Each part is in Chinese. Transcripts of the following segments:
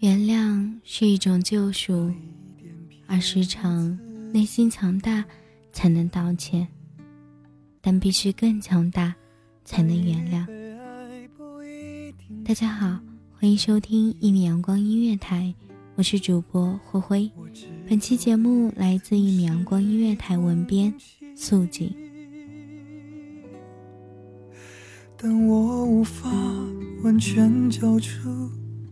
原谅是一种救赎，而时常内心强大才能道歉，但必须更强大才能原谅。大家好，欢迎收听一米阳光音乐台，我是主播霍辉。本期节目来自一米阳光音乐台文编素锦。但我无法完全交出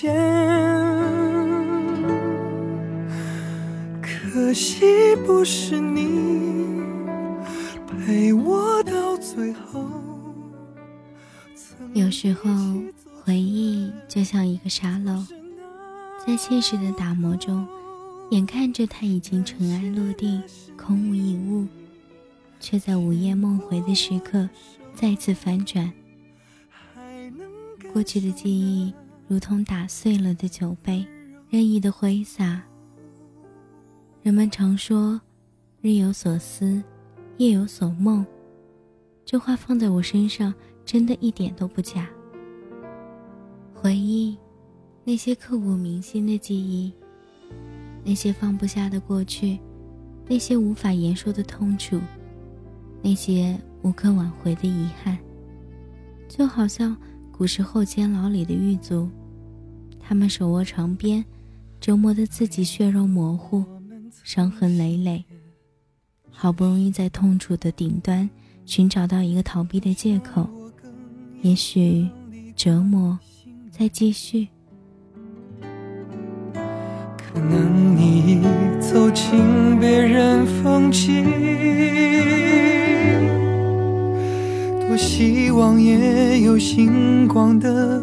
见。可惜不是你陪我到最后。有时候，回忆就像一个沙漏，在现实的打磨中，眼看着它已经尘埃落定，空无一物，却在午夜梦回的时刻再次翻转。过去的记忆如同打碎了的酒杯，任意的挥洒。人们常说“日有所思，夜有所梦”，这话放在我身上真的一点都不假。回忆，那些刻骨铭心的记忆，那些放不下的过去，那些无法言说的痛楚，那些无可挽回的遗憾，就好像古时候监牢里的狱卒，他们手握长鞭，折磨得自己血肉模糊，伤痕累累，好不容易在痛楚的顶端寻找到一个逃避的借口，也许折磨再继续。可能你走进别人风景，多希望也有星光的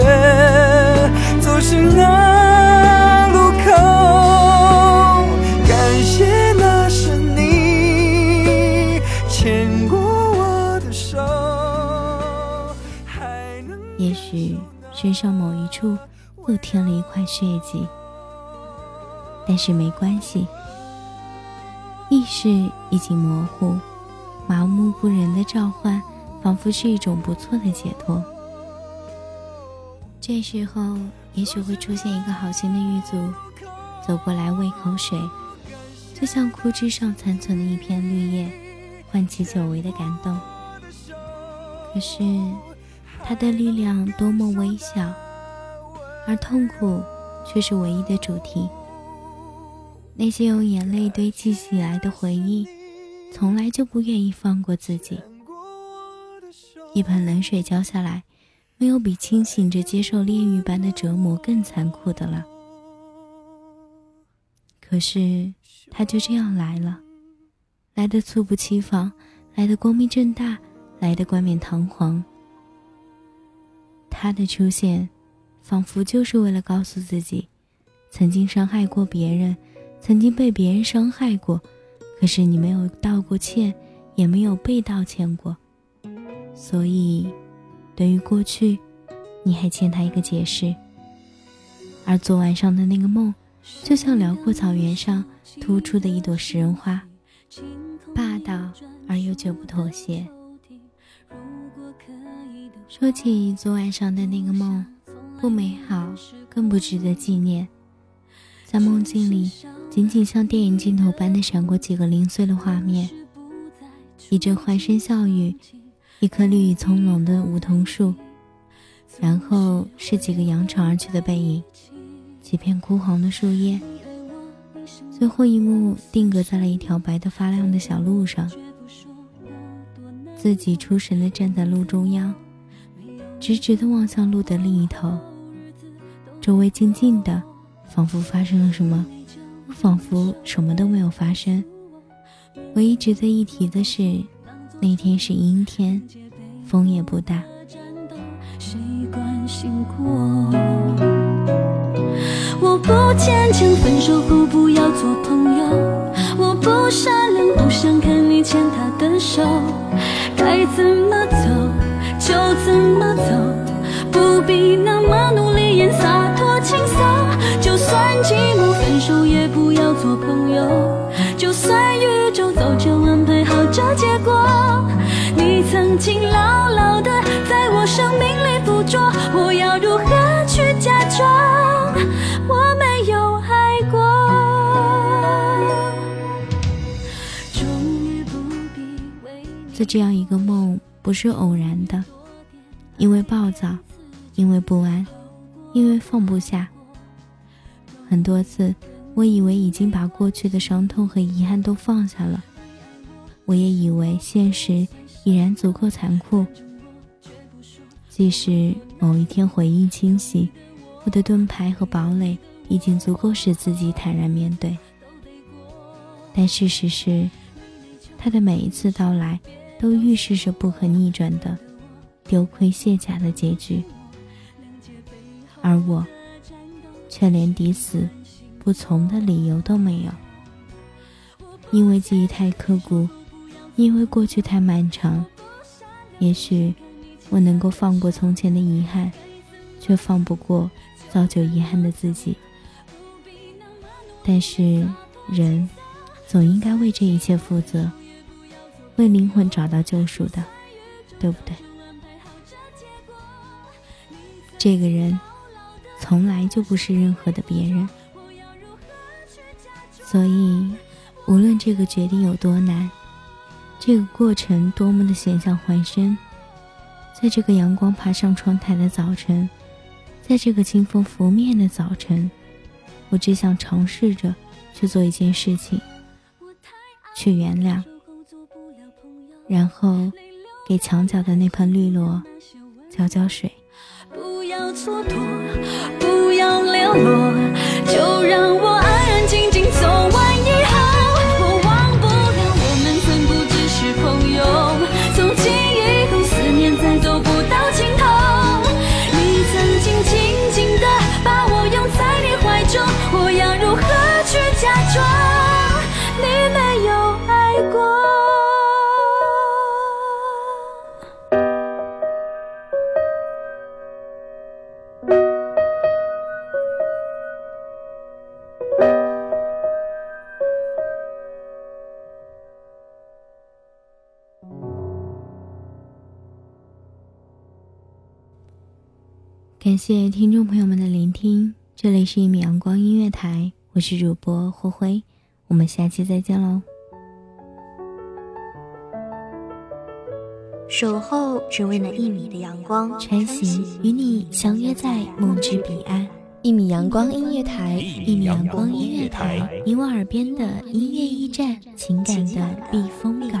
却走失了路口，感谢那是你牵过我的手。也许身上某一处又添了一块血迹，但是没关系。意识已经模糊，麻木不仁的召唤仿佛是一种不错的解脱。这时候，也许会出现一个好心的狱卒，走过来喂口水，就像枯枝上残存的一片绿叶，唤起久违的感动。可是，他的力量多么微小，而痛苦却是唯一的主题。那些用眼泪堆积起来的回忆，从来就不愿意放过自己。一盆冷水浇下来。没有比清醒着接受炼狱般的折磨更残酷的了。可是，他就这样来了，来的猝不及防，来的光明正大，来的冠冕堂皇。他的出现，仿佛就是为了告诉自己，曾经伤害过别人，曾经被别人伤害过，可是你没有道过歉，也没有被道歉过，所以。对于过去，你还欠他一个解释。而昨晚上的那个梦，就像辽阔草原上突出的一朵食人花，霸道而又绝不妥协。说起昨晚上的那个梦，不美好，更不值得纪念。在梦境里，仅仅像电影镜头般的闪过几个零碎的画面，一阵欢声笑语。一棵绿意葱茏的梧桐树，然后是几个扬长而去的背影，几片枯黄的树叶。最后一幕定格在了一条白得发亮的小路上。自己出神的站在路中央，直直的望向路的另一头。周围静静的，仿佛发生了什么，仿佛什么都没有发生。唯一值得一提的是。那天是阴天，风也不大。谁关心过我不坚强，分手后不要做朋友。我不善良，不想看你牵他的手。该怎么走就怎么走，不必那么努力演洒脱轻松。就算寂寞，分手也不要做朋友。就算宇宙早就安排好这结果。你曾经牢牢的在我生命里捕捉，我要如何去假装我没有爱过？做这样一个梦不是偶然的，因为暴躁，因为不安，因为放不下。很多次，我以为已经把过去的伤痛和遗憾都放下了，我也以为现实。已然足够残酷。即使某一天回忆清晰，我的盾牌和堡垒已经足够使自己坦然面对。但事实是，他的每一次到来，都预示着不可逆转的丢盔卸甲的结局。而我，却连抵死不从的理由都没有，因为记忆太刻骨。因为过去太漫长，也许我能够放过从前的遗憾，却放不过造就遗憾的自己。但是人总应该为这一切负责，为灵魂找到救赎的，对不对？这个人从来就不是任何的别人，所以无论这个决定有多难。这个过程多么的险象环生，在这个阳光爬上窗台的早晨，在这个清风拂面的早晨，我只想尝试着去做一件事情，去原谅，然后给墙角的那盆绿萝浇浇水。不要蹉跎，不要流落，就让我安安静静走完感谢听众朋友们的聆听，这里是一米阳光音乐台，我是主播灰灰，我们下期再见喽。守候只为那一米的阳光，穿行与你相约在梦之彼岸。一米阳光音乐台，一米阳光音乐台，你我耳边的音乐驿站，情感的避风港。